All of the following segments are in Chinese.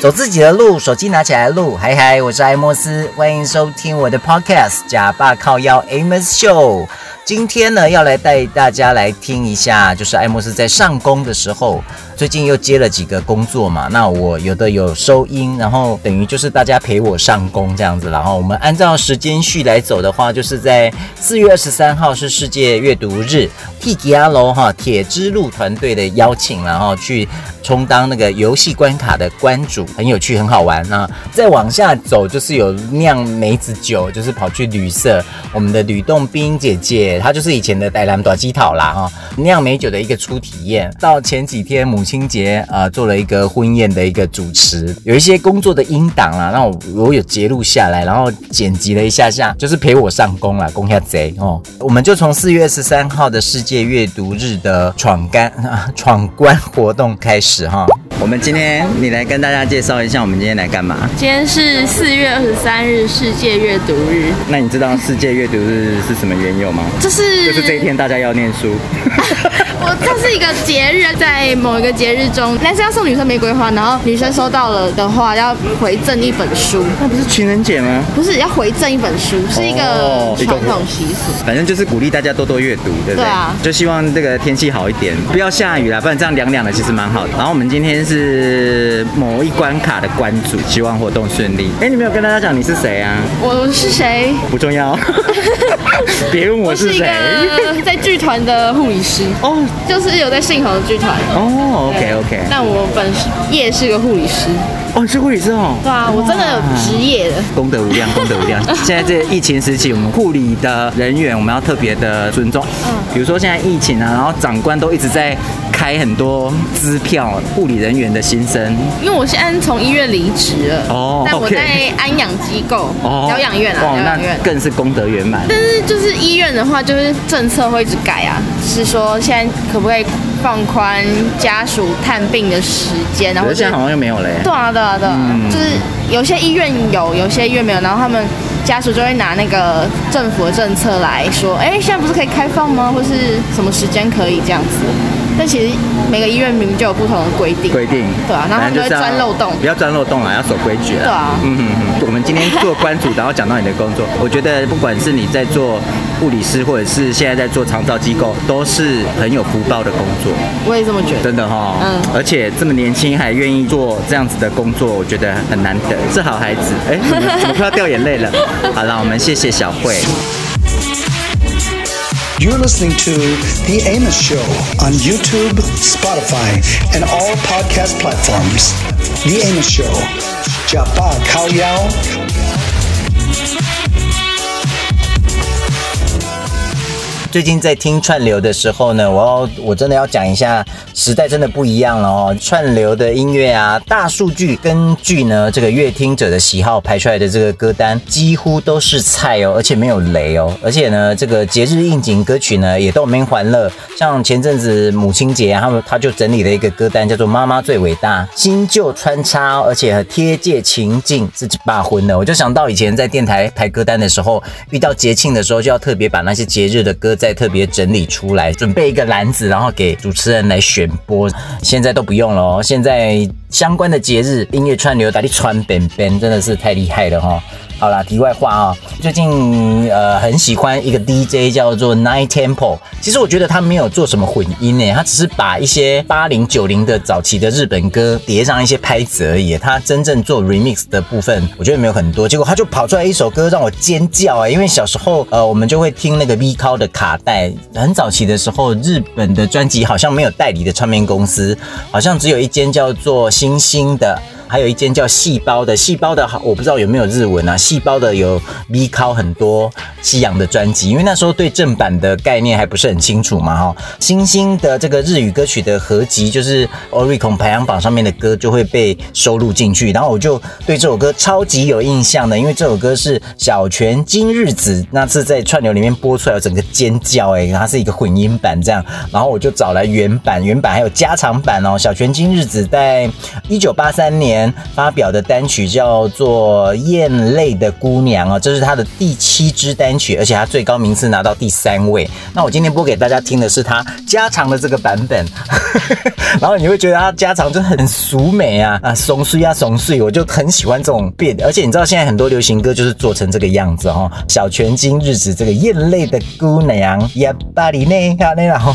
走自己的路，手机拿起来录。嗨嗨，我是艾莫斯，欢迎收听我的 Podcast《假爸靠腰 Amos Show》。今天呢，要来带大家来听一下，就是艾莫斯在上工的时候，最近又接了几个工作嘛。那我有的有收音，然后等于就是大家陪我上工这样子。然后我们按照时间序来走的话，就是在四月二十三号是世界阅读日，Tiki 阿楼哈铁之路团队的邀请，然后去充当那个游戏关卡的关主，很有趣，很好玩。那再往下走，就是有酿梅子酒，就是跑去旅社，我们的吕洞宾姐姐。她就是以前的台南大鸡头啦哈，酿梅酒的一个初体验。到前几天母亲节啊、做了一个婚宴的一个主持，有一些工作的音档啦，那我，我有截录下来，然后剪辑了一下下，就是陪我上工啦，工下贼哦。我们就从四月十三号的世界阅读日的闯关啊闯关活动开始哈。我们今天你来跟大家介绍一下，我们今天来干嘛？今天是四月二十三日世界阅读日。那你知道世界阅读日是什么缘由吗？就是就是这一天大家要念书。我这是一个节日，在某一个节日中，男生要送女生玫瑰花，然后女生收到了的话要回赠一本书。那不是情人节吗？不是，要回赠一本书，是一个传统习俗。反正就是鼓励大家多多阅读，对不对？对啊。就希望这个天气好一点，不要下雨啦，不然这样凉凉的其实蛮好的。然后我们今天是某一关卡的关主，希望活动顺利。哎，你没有跟大家讲你是谁啊？我是谁？不重要。别问我是谁。我是一个在剧团的护理师。哦。就是有在信和剧团哦，OK OK。那我本业是个护理师哦，是护理师哦。对啊，我真的有职业的。功德无量，功德无量。现在这疫情时期，我们护理的人员我们要特别的尊重。嗯。比如说现在疫情啊，然后长官都一直在开很多支票，护理人员的心声。因为我现在从医院离职了哦，但我在安养机构哦，疗养院啊，疗养院更是功德圆满。但是就是医院的话，就是政策会一直改啊，是说现在。可不可以放宽家属探病的时间？然后现在好像又没有嘞。对啊，对啊，对啊，嗯、就是有些医院有，有些医院没有，然后他们家属就会拿那个政府的政策来说，哎，现在不是可以开放吗？或是什么时间可以这样子？但其实每个医院明明就有不同的规定，规定对啊，然后就会钻漏洞，不要钻漏洞啊，要守规矩了。对啊，嗯哼哼。我们今天做关主，然后讲到你的工作，我觉得不管是你在做护理师，或者是现在在做长照机构，都是很有福报的工作。我也这么觉得，真的哈、哦。嗯。而且这么年轻还愿意做这样子的工作，我觉得很难得，是好孩子。哎，怎么怎么快要掉眼泪了？好了，我们谢谢小慧。You're listening to The Amos Show on YouTube, Spotify, and all podcast platforms. The Amos Show. Japa Kao 最近在听串流的时候呢，我要我真的要讲一下，时代真的不一样了哦。串流的音乐啊，大数据根据呢这个乐听者的喜好排出来的这个歌单，几乎都是菜哦，而且没有雷哦。而且呢，这个节日应景歌曲呢也都没欢乐。像前阵子母亲节啊，他们他就整理了一个歌单，叫做《妈妈最伟大》，新旧穿插，而且很贴切情境，自己罢婚了。我就想到以前在电台排歌单的时候，遇到节庆的时候，就要特别把那些节日的歌。再特别整理出来，准备一个篮子，然后给主持人来选播。现在都不用了哦，现在相关的节日音乐串流，打的穿边边，真的是太厉害了哈。好啦，题外话啊，最近呃很喜欢一个 DJ 叫做 Night Temple。其实我觉得他没有做什么混音诶，他只是把一些八零九零的早期的日本歌叠上一些拍子而已。他真正做 remix 的部分，我觉得没有很多。结果他就跑出来一首歌让我尖叫啊！因为小时候呃我们就会听那个 V c o 的卡带，很早期的时候，日本的专辑好像没有代理的唱片公司，好像只有一间叫做星星的。还有一间叫细胞的，细胞的好，我不知道有没有日文啊。细胞的有 V 拷很多西洋的专辑，因为那时候对正版的概念还不是很清楚嘛，哈。星星的这个日语歌曲的合集，就是 Oricon 排行榜上面的歌就会被收录进去，然后我就对这首歌超级有印象的，因为这首歌是小泉今日子那次在串流里面播出来，我整个尖叫哎，它是一个混音版这样，然后我就找来原版，原版还有加长版哦。小泉今日子在一九八三年。年发表的单曲叫做《艳泪的姑娘》啊，这是他的第七支单曲，而且他最高名次拿到第三位。那我今天播给大家听的是他加长的这个版本，然后你会觉得他加长就很俗美啊啊，松碎啊松碎，我就很喜欢这种变。而且你知道现在很多流行歌就是做成这个样子哦，小泉今日子这个艳泪的姑娘呀，巴黎内哈内然后。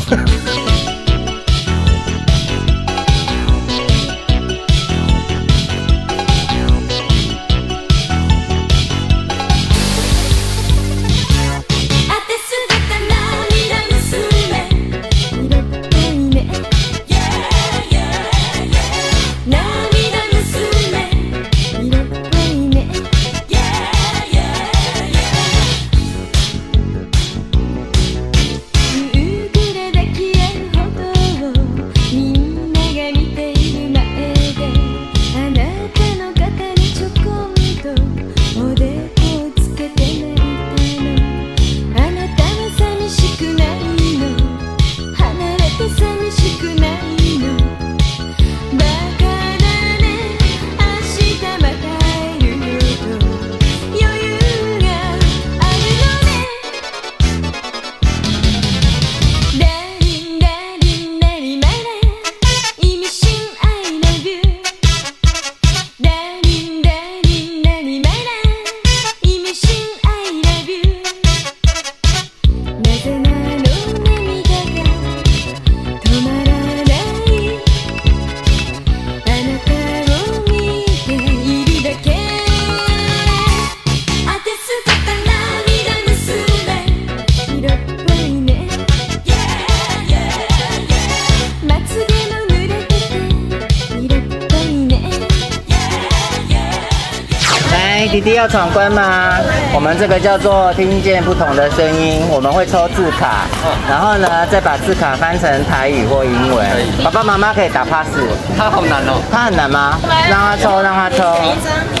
要闯关吗？我们这个叫做听见不同的声音，我们会抽字卡，然后呢，再把字卡翻成台语或英文。爸爸妈妈可以打 pass。他好难哦，他很难吗？让他抽，让他抽。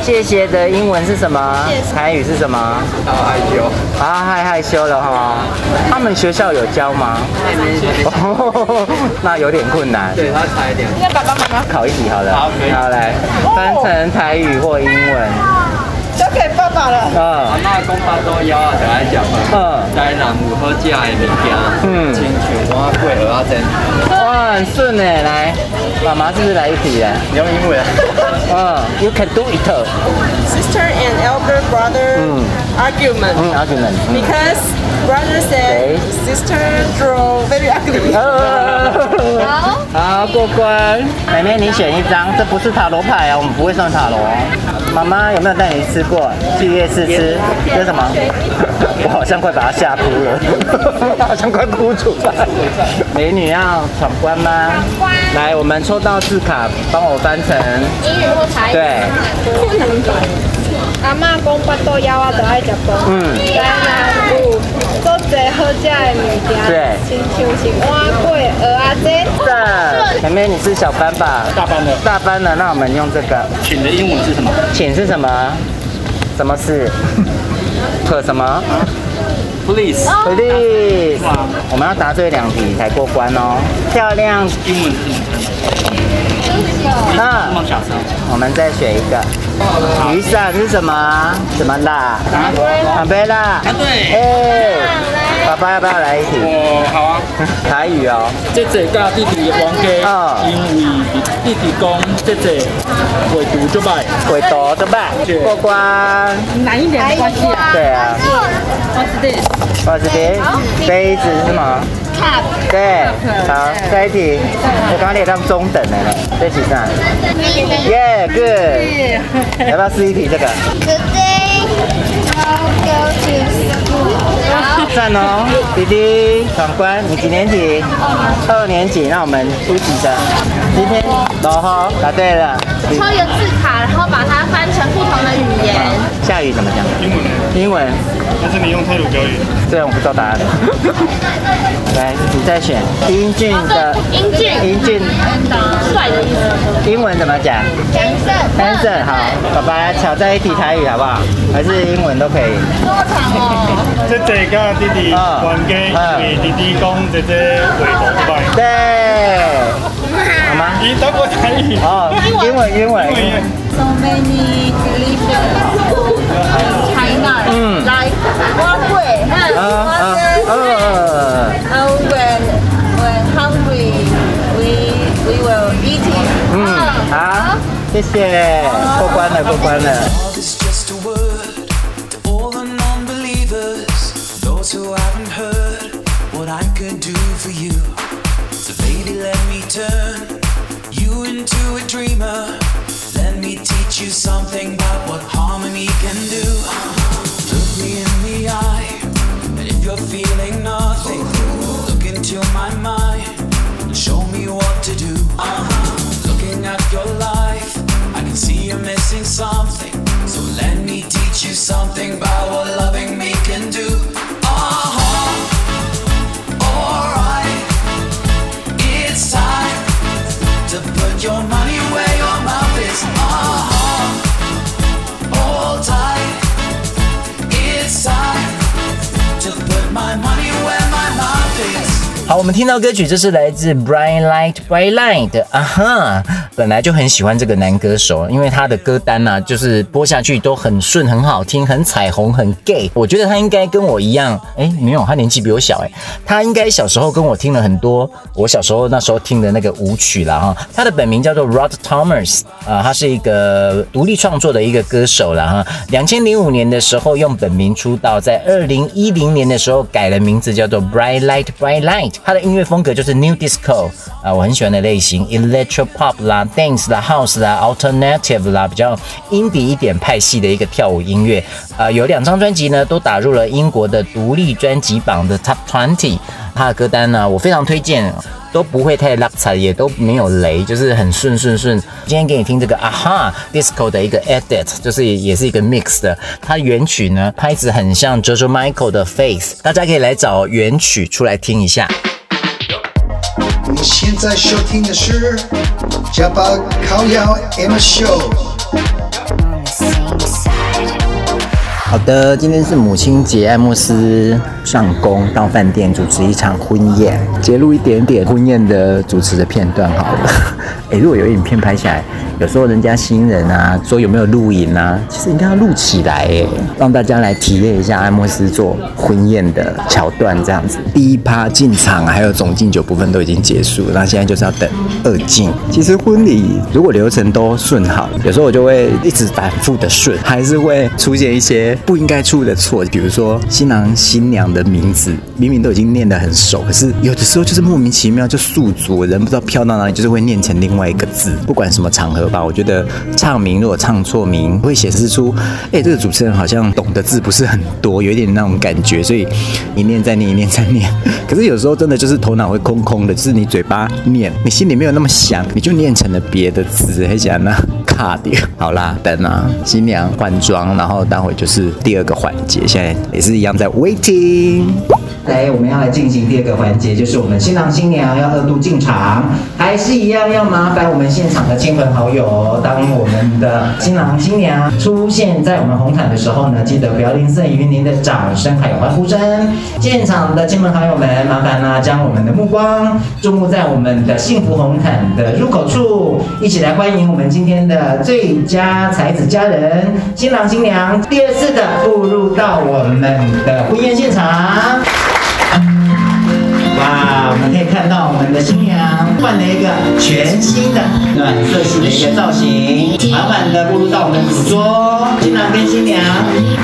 谢谢的英文是什么？台语是什么？好害羞。啊，害害羞了哈。他们学校有教吗？那有点困难。对，他差一点。那爸爸妈妈考一题好了。好，可以。好，来翻成台语或英文。交给爸爸了。嗯。阿妈讲巴肚枵啊，就爱食饭。嗯。台南有好食的物件。嗯。亲像什么粿蚵仔煎。哇，很顺哎，来，妈妈是不是来一题啊？你用英文。嗯。You can do it. Sister and elder brother argument. 嗯，argument. Because brother said sister draw very ugly. 好。好，过关。妹妹，你选一张，这不是塔罗牌啊，我们不会算塔罗。妈妈有没有带你吃过？去夜市吃，这是什么？我好像快把她吓哭了，她 好像快哭出来。美女要闯关吗？来，我们抽到字卡，帮我翻成英语或台语。对。不能读。阿妈讲八多幺啊，就爱食饭。嗯。做侪好食的物件。对。亲像是碗粿、蚵仔煎。是。前面，你是小班吧？大班的。大班的，那我们用这个。请的英文是什么？请是什么？什么是？可什么？Please。Please。我们要答对两题才过关哦。漂亮。英文是什么？那我们再选一个。雨伞是什么？什么啦？阿贝啦。啊对。哎，爸爸要不要来一题？哦，好啊。台语哦。姐姐跟弟弟冤家。哦。因为弟弟讲姐姐会读就拜。会读就拜。过关。难一点没关系啊。对啊。What's this? What's this? 杯子是什么？对，好，下一题。我刚刚列到中等的了，这题上。耶，good。要不要试一题这个？Today I'll go to school。好，赞哦，弟弟闯关，你几年级？二年级。那我们出题的，今天然后答对了。抽一个字卡，然后把它翻成不同的语言。下雨怎么讲？英文。英文。但是你用泰鲁标语。这样我不知道答案。来，你再选英俊的。英俊。英俊。帅的意思。英文怎么讲？Handsome。Handsome，好，爸爸来挑战一题台语好不好？还是英文都可以。多长哦？姐姐跟弟弟冤家，因为弟弟讲姐姐会读就拜。对。好吗？你德国台语。哦，英文英文。So many delicious for China like 蛙桂，啊啊啊！And when when hungry, we we will eat it. 嗯，好，谢谢，过关了，过关了。Something about what 我们听到歌曲，这是来自 Bright Light Bright Light 的啊哈。本来就很喜欢这个男歌手，因为他的歌单呢、就是播下去都很顺、很好听、很彩虹、很 gay。我觉得他应该跟我一样，哎，没有，他年纪比我小，哎，他应该小时候跟我听了很多我小时候那时候听的那个舞曲啦。哈。他的本名叫做 Rod Thomas，啊，他是一个独立创作的一个歌手啦。哈。两千零五年的时候用本名出道，在二零一零年的时候改了名字，叫做 Bright Light Bright Light。他的音乐风格就是 New Disco 啊，我很喜欢的类型，Electro Pop 啦、Dance 啦、House 啦、Alternative 啦，比较 indie 一点派系的一个跳舞音乐。啊，有两张专辑呢，都打入了英国的独立专辑榜的 Top Twenty。他的歌单呢，我非常推荐，都不会太拉踩，也都没有雷，就是很顺顺顺。今天给你听这个啊哈 Disco 的一个 Edit，就是也是一个 Mix 的。它原曲呢，拍子很像 George Michael 的 Face，大家可以来找原曲出来听一下。你现在收听的是加巴靠腰 Emma Show。好的，今天是母亲节，爱慕斯上工到饭店主持一场婚宴，揭露一点点婚宴的主持的片段好了。诶，如果有影片拍下来，有时候人家新人啊说有没有录影啊，其实应该要录起来诶，让大家来体验一下艾莫斯做婚宴的桥段这样子。第一趴进场还有总敬酒部分都已经结束，那现在就是要等二敬。其实婚礼如果流程都顺好，有时候我就会一直反复的顺，还是会出现一些不应该出的错，比如说新郎新娘的名字明明都已经念得很熟，可是有的时候就是莫名其妙就宿主人不知道飘到哪里，就是会念成另外一个字。不管什么场合吧，我觉得唱名如果唱错名，会显示出，哎，这个主持人好像懂的字不是很多，有一点那种感觉，所以一念再念，一念再念。可是有时候真的就是头脑会空空的，就是你嘴巴念，你心里没有那么想，你就念成了别的字，还想那卡点。好啦，等啊，新娘换装，然后待会就是第二个环节，现在也是一样在 waiting。来，我们要来进行第二个环节，就是我们新郎新娘要二度进场，还是一样要麻烦我们现场的亲朋好友，当我们的新郎新娘出现在我们红毯的时候呢，记得不要吝啬于您的掌声还有欢呼声。现场的亲朋好友们，麻烦呢将我们的目光注目在我们的幸福红毯的入口处，一起来欢迎我们今天的最佳才子佳人新郎新娘第二次的步入到我们的婚宴现场。哇，我们可以看到我们的新娘换了一个全新的暖色系的一个造型，缓缓的步入到我们的主桌。新郎跟新娘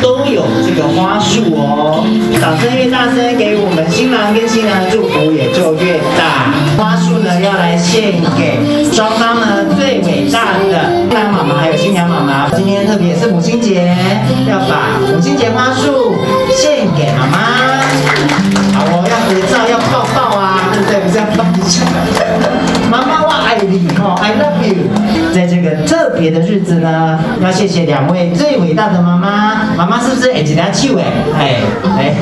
都有这个花束哦，掌声越大声，给我们新郎跟新娘的祝福也就越大。花束呢要来献给双方呢伟大的新郎妈妈还有新娘妈妈。今天特别是母亲节，要把母亲节花束献给妈妈。好，我要合照，要抱抱啊，对不对？不是要抱一下。妈妈，你哦，I love you。在这个特别的日子呢，要谢谢两位最伟大的妈妈，妈妈是不是会一条手诶？哎哎，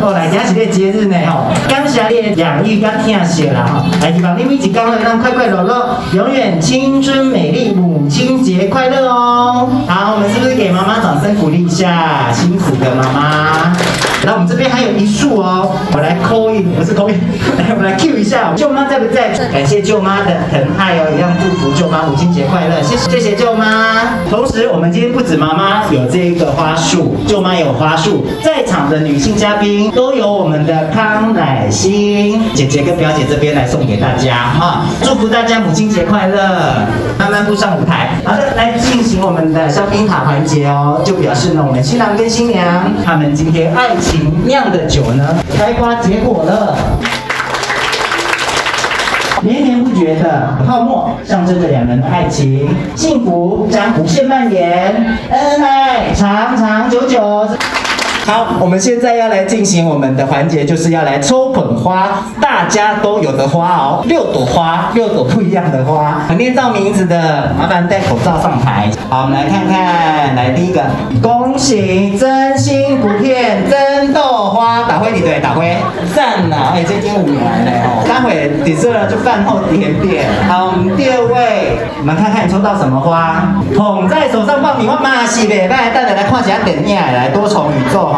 好 来，今是个节日呢吼，感谢你的养育跟疼惜啦吼，来希望你每一天会让快快乐乐，永远青春美丽，母亲节快乐哦！好，我们是不是给妈妈掌声鼓励一下？辛苦的妈妈。那我们这边还有一束哦，我来扣一，不是扣一，来我们来 Q 一下，舅妈在不在？感谢舅妈的疼爱哦，一样祝福舅妈母亲节快乐，谢谢谢谢舅妈。同时，我们今天不止妈妈有这个花束，舅妈有花束，在场的女性嘉宾都有我们的康乃馨姐姐跟表姐这边来送给大家哈，祝福大家母亲节快乐，慢慢步上舞台。好的，来进行我们的香槟塔环节哦，就表示呢，我们新郎跟新娘他们今天爱情。酿的酒呢，开花结果了，不绝的泡沫象征着两人的爱情，幸福将无限蔓延，恩爱长长久久。好，我们现在要来进行我们的环节，就是要来抽捧花，大家都有的花哦，六朵花，六朵不一样的花。念到名字的，麻烦戴口罩上台。好，我们来看看，来第一个，恭喜真心不骗真豆花，打灰你对，打灰，赞呐！哎，这天五年了哦，待会底色就饭后甜点。好，我们第二位，我们看看你抽到什么花，捧在手上爆米花，嘛是袂歹，带来看一下电影，来多重宇宙。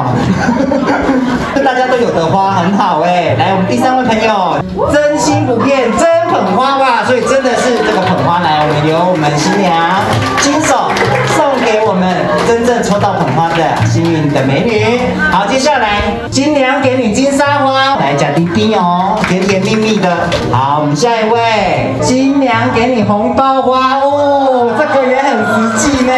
大家都有的花很好哎，来，我们第三位朋友，真心不骗真捧花吧，所以真的是这个捧花来，我们由我们新娘亲手送给我们真正抽到捧花的幸运的美女。好，接下来新娘给你金沙花，来假丁丁哦，甜甜蜜蜜的。好，我们下一位，新娘给你红包花哦，这个也很实际呢，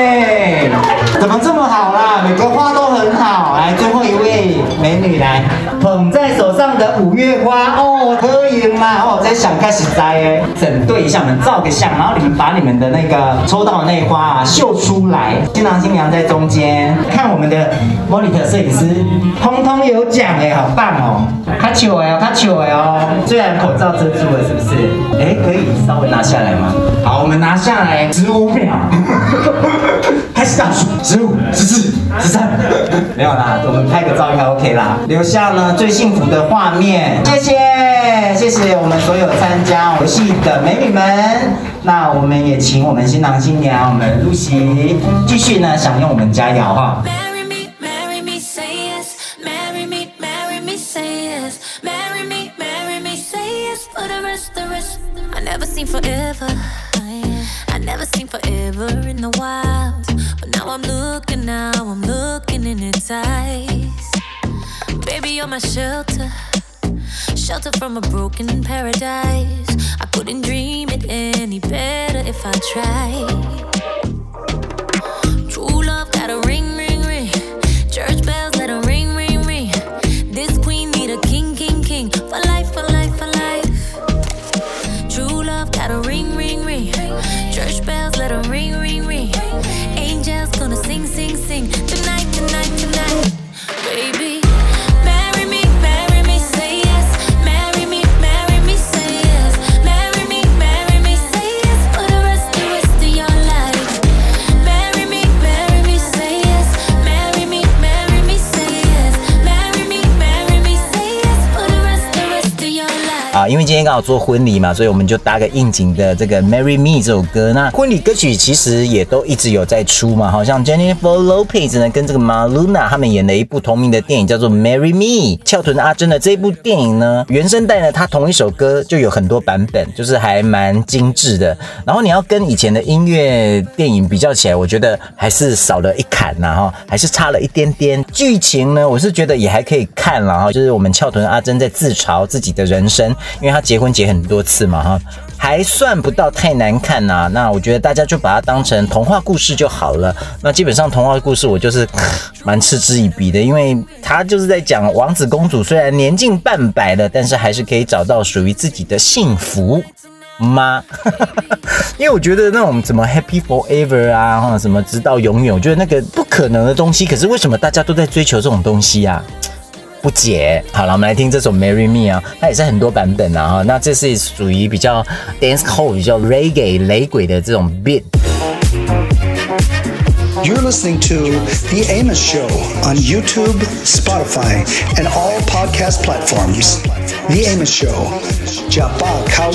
怎么这么好啦？每个花都很好。来，最后一位美女来，捧在手上的五月花哦，可以吗？哦，在想开始摘哎，整对一下，我们照个相，然后你们把你们的那个抽到的那花啊秀出来，新郎新娘在中间，看我们的 monitor 摄影师，通通有奖哎，好棒哦！他糗哎，他糗哎哦，虽然口罩遮住了，是不是？哎，可以稍微拿下来吗？好，我们拿下来十五秒，开始倒数，十五、十四、十三，没有啦。我们拍个照应该 OK 啦，留下呢最幸福的画面。谢谢，谢谢我们所有参加游戏的美女们。那我们也请我们新郎新娘，我们露西继续呢享用我们佳肴哈。I'm looking now, I'm looking in its eyes. Baby, you're my shelter, shelter from a broken paradise. I couldn't dream it any better if I tried. True love got a ring. 啊因为今天刚好做婚礼嘛，所以我们就搭个应景的这个《Marry Me》这首歌。那婚礼歌曲其实也都一直有在出嘛，好像 Jennifer Lopez 呢跟这个 Maluna 他们演了一部同名的电影，叫做《Marry Me》。翘臀阿珍的这部电影呢，原声带呢，它同一首歌就有很多版本，就是还蛮精致的。然后你要跟以前的音乐电影比较起来，我觉得还是少了一坎呐哈，还是差了一点点。剧情呢，我是觉得也还可以看了哈，就是我们翘臀阿珍在自嘲自己的人生。因为他结婚结很多次嘛，哈，还算不到太难看呐。那我觉得大家就把它当成童话故事就好了。那基本上童话故事我就是 蛮嗤之以鼻的，因为他就是在讲王子公主虽然年近半百了，但是还是可以找到属于自己的幸福吗？因为我觉得那种什么 Happy Forever 啊，或者什么直到永远，我觉得那个不可能的东西。可是为什么大家都在追求这种东西啊？不解，好了，我们来听这首《Marry Me》啊，它也是很多版本啊哈。那这是属于比较 dance hall 比较 reggae 雷鬼的这种 beat。You're listening to The Amos Show on YouTube, Spotify, and all podcast platforms. The Amos Show. Japa Kao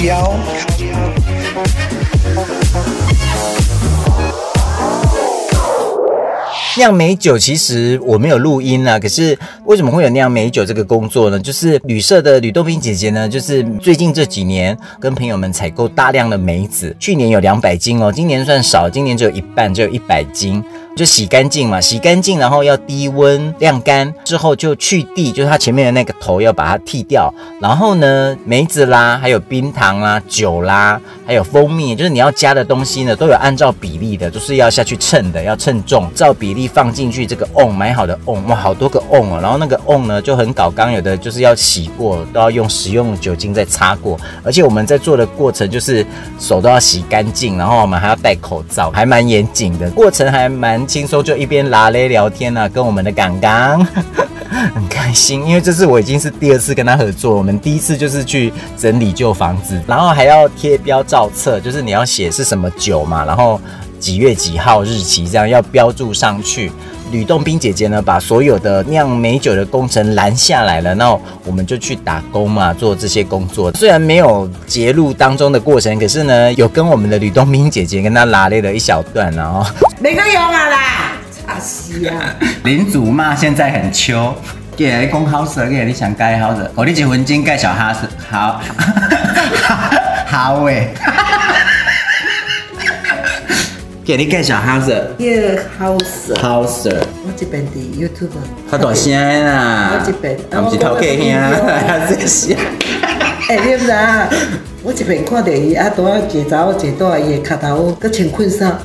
酿美酒其实我没有录音啊，可是为什么会有酿美酒这个工作呢？就是旅社的吕洞宾姐姐呢，就是最近这几年跟朋友们采购大量的梅子，去年有两百斤哦，今年算少，今年只有一半，只有一百斤。就洗干净嘛，洗干净，然后要低温晾干之后就去蒂，就是它前面的那个头要把它剃掉。然后呢，梅子啦，还有冰糖啦、酒啦，还有蜂蜜，就是你要加的东西呢，都有按照比例的，就是要下去称的，要称重，照比例放进去这个瓮，买好的瓮，哇，好多个瓮哦。然后那个瓮呢就很搞刚，有的就是要洗过，都要用食用酒精再擦过。而且我们在做的过程就是手都要洗干净，然后我们还要戴口罩，还蛮严谨的，过程还蛮。轻松就一边拉嘞聊天呢、啊，跟我们的刚刚 很开心，因为这次我已经是第二次跟他合作。我们第一次就是去整理旧房子，然后还要贴标照册，就是你要写是什么酒嘛，然后几月几号日期这样要标注上去。吕洞宾姐姐呢，把所有的酿美酒的工程拦下来了，那我们就去打工嘛，做这些工作。虽然没有节录当中的过程，可是呢，有跟我们的吕洞宾姐姐跟她拉了一小段，然后没个用啊啦，差死啊！林祖骂现在很秋，给你讲好色，给你想介好色，我你结婚金盖小哈色，好，好诶。给你介绍哈色，一个好色，好色。我这边的 YouTube。他大声啦！我这边，我不是头壳兄，啊这是。哎，你不知啊？我这边看到伊啊，拄啊一个查某坐倒伊的脚头，佮穿困衫。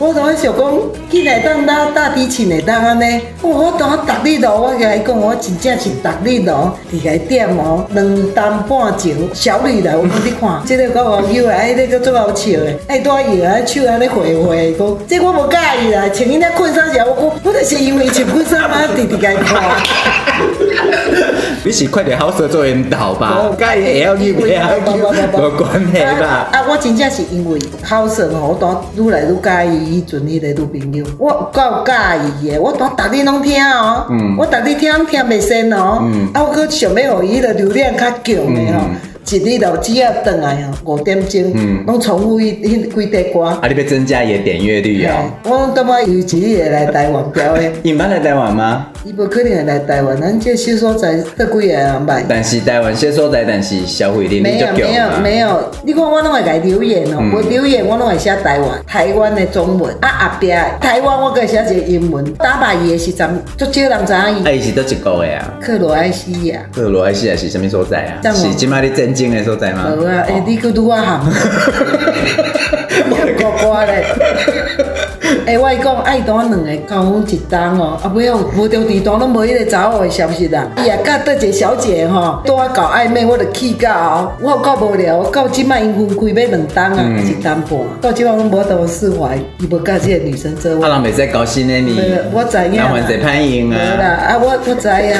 我当时想讲，起来当拉大提琴来当安尼。我我当逐日咯，我甲伊讲，我真正是逐日咯，伫个点哦，两担半钟，小女来，我讲你看，这个够网友的，哎，那个最好笑的，哎，多摇啊，手安尼挥挥，讲，这我无介意啦，穿伊那裙衫时，我讲，我就是因为穿裙衫嘛，直直甲伊看。你是快点好色做引导吧？介意会晓去不要去，无关系吧？啊，我真正是因为好色吼，我当愈来愈介意。以前迄个女朋友，我够介意的，我当逐日拢听哦，嗯、我逐日听听袂仙哦，嗯、啊，我阁想要予伊的流量较强的吼。嗯一日就只要转来哦，五点钟，拢重复迄迄几块歌。啊，你要增加伊的点阅率哦。我感觉伊一日会来台湾表演。伊捌来台湾吗？伊无可能会来台湾，咱这小所在得几个人买。但是台湾小所在，但是消费力没有没有没有，你看我拢会来留言哦，我留言我拢会写台湾台湾的中文，啊后壁台湾我阁会写一个英文。打败伊的时阵，足少人知影伊。啊，伊是倒一个的啊？克罗埃西亚。克罗埃西亚是啥物所在啊？是即摆你震惊的所在吗？无啊，诶，你去拄我喊，我乖乖嘞。诶，我讲爱当两个交往一档哦，啊，不要无着地段拢无迄个查某的消息啦。伊也甲倒一个小姐吼，拄啊搞暧昧，我着气到哦，我有够无聊，到即摆因分开要两档啊，一单半，到即摆拢无得释怀，伊无甲即个女生做。啊，人袂使高兴的你，我知影。那还是歹用啊。啊，我我知影，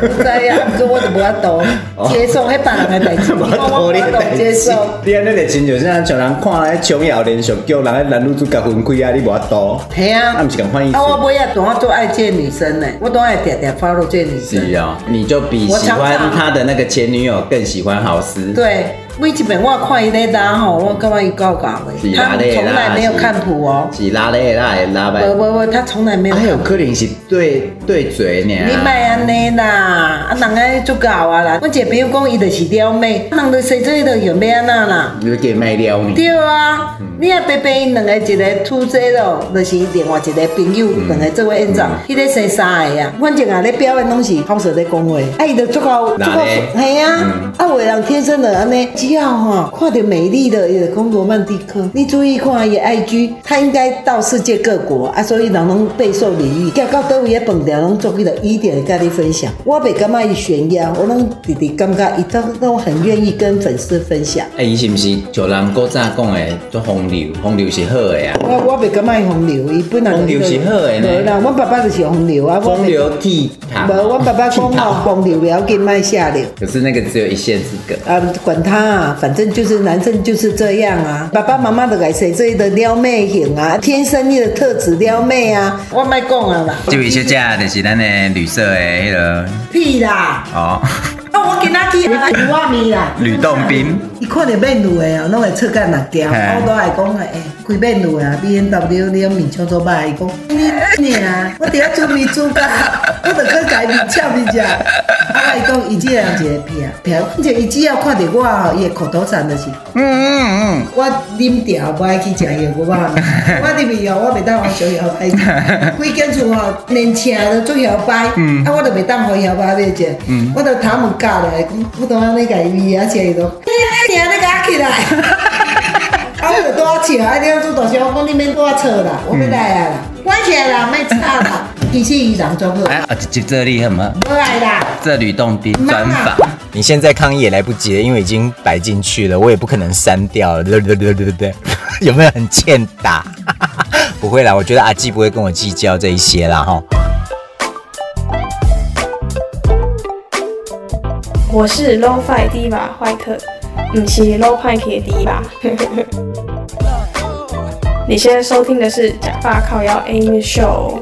我知影，毋过我着无法度 接受迄别人的代志，我无法度接受。你安尼个亲像啥，像人看来琼瑶连续剧，人个男女主角分开啊，你无法度。系啊，啊，我不要多做爱见女生呢，我都爱点点 follow 这女生。是啊，你就比喜欢他的那个前女友更喜欢郝思。对。每一遍我看伊咧拉吼，我感觉伊够搞的。他从来没有看谱哦。是拉咧拉的拉呗。不不不，他从来没有。还有可能是对对嘴呢。你卖安尼啦，啊人爱做搞啊啦。我姐朋友讲伊就是撩妹，人都生做伊就用咩安那啦。你给卖撩你。对啊，你啊白白因两个一个出这咯，就是另外一个朋友两个做演长，迄个生三个呀。反正啊咧表演拢是好说咧讲话，啊伊就做搞做搞，系啊，啊有的人天生的安尼。只要哈看到美丽的也讲罗曼蒂克，你注意看伊 IG，他应该到世界各国啊，所以人拢备受礼遇。叫到倒位的饭店拢做起来一点跟你分享。我袂感觉伊炫耀，我拢直直感觉伊都都很愿意跟粉丝分享。哎、欸，伊是不是就人古早讲的做风流？风流是好的呀。我我袂感觉伊风流，伊本来风流是好的呢。对啦，我爸爸就是风流啊。风流倜傥。无，我爸爸讲哦，风流不要紧，卖下流。可是那个只有一线之隔。啊，管他。啊，反正就是男生就是这样啊。爸爸妈妈的改谁这一的撩妹型啊，天生的特质撩妹啊。我卖讲啊啦。这位小姐就是咱的绿色的迄个。屁啦！哦。啊，我今仔去吕瓦咪啦。吕洞宾。伊看到面路的哦，拢会出干六条。我都爱讲诶，开面路啊，B N W 你面超做歹，伊讲你啊，我底 下做面做甲，我着去改面俏面食。啊，伊讲伊只人一个骗骗，而且伊只要看到我吼，伊的口头禅就是，嗯嗯嗯，我啉掉，不爱去食伊的牛肉面。我入去哦，我袂当互小摇摆，规间厝吼连车都做摇摆，啊，我着袂当互摇摆买食，我着头毛夹来，我当安尼家己味啊，食伊都。你我着多笑，啊，你要做大声，我讲你免多吵啦，我要来啊啦，关起来啦，莫吵啦，其实伊人装好。哎，啊，就这里很吗？不来啦。这吕洞宾专访，你现在抗议也来不及了，因为已经摆进去了，我也不可能删掉了，对对对对对，有没有很欠打？不会啦，我觉得阿纪不会跟我计较这一些啦，哈。我是 Lo-Fi Diva 坏特。不是 low five 铁的吧？你现在收听的是假发靠腰 Amy Show。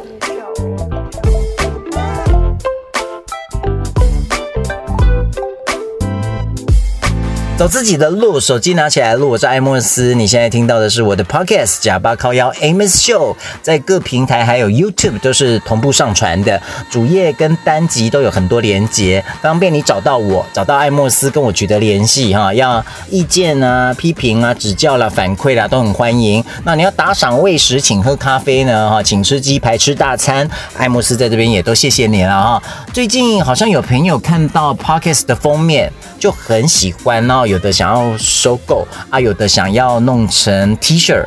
走自己的路，手机拿起来录。我是艾莫斯，你现在听到的是我的 Podcast《假巴靠腰 Amos Show》，在各平台还有 YouTube 都是同步上传的，主页跟单集都有很多连接，方便你找到我，找到艾莫斯跟我取得联系哈。要意见啊、批评啊、指教啦、反馈啦，都很欢迎。那你要打赏、喂食、请喝咖啡呢哈，请吃鸡排、吃大餐，艾莫斯在这边也都谢谢你了哈。最近好像有朋友看到 Podcast 的封面就很喜欢哦。有的想要收购啊，有的想要弄成 T 恤。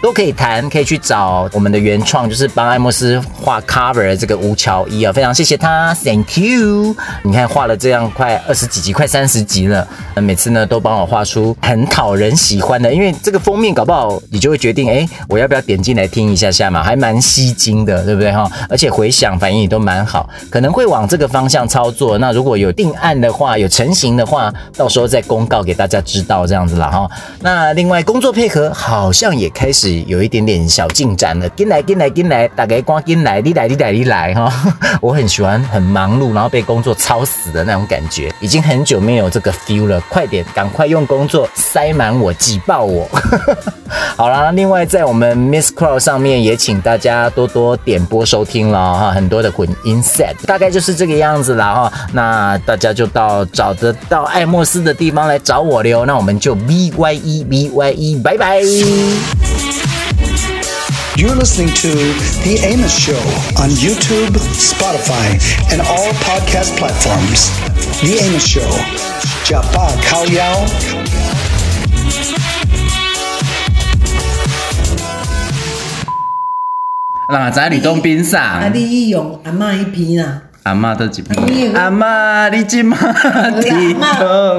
都可以谈，可以去找我们的原创，就是帮艾莫斯画 cover 的这个吴乔一啊，非常谢谢他，Thank you。你看画了这样快二十几集，快三十集了，每次呢都帮我画出很讨人喜欢的，因为这个封面搞不好你就会决定，哎，我要不要点进来听一下下嘛，还蛮吸睛的，对不对哈？而且回响反应也都蛮好，可能会往这个方向操作。那如果有定案的话，有成型的话，话到时候再公告给大家知道这样子了哈。那另外工作配合好像也开始。有一点点小进展了，进来进来进来，大家赶紧来，你来你来你来哈！我很喜欢很忙碌，然后被工作操死的那种感觉，已经很久没有这个 feel 了。快点，赶快用工作塞满我，挤爆我！好啦，另外在我们 Miss Crow 上面也请大家多多点播收听了哈，很多的混音 set，大概就是这个样子啦哈。那大家就到找得到艾莫斯的地方来找我喽。那我们就 B Y E B Y E，拜拜。You're listening to The Amos Show on YouTube, Spotify, and all podcast platforms. The Amos Show. Japa Kao Yao. 那在吕洞宾上，啊，你用阿嬷一篇啊？阿嬷都一边？阿嬷，你今嘛听到？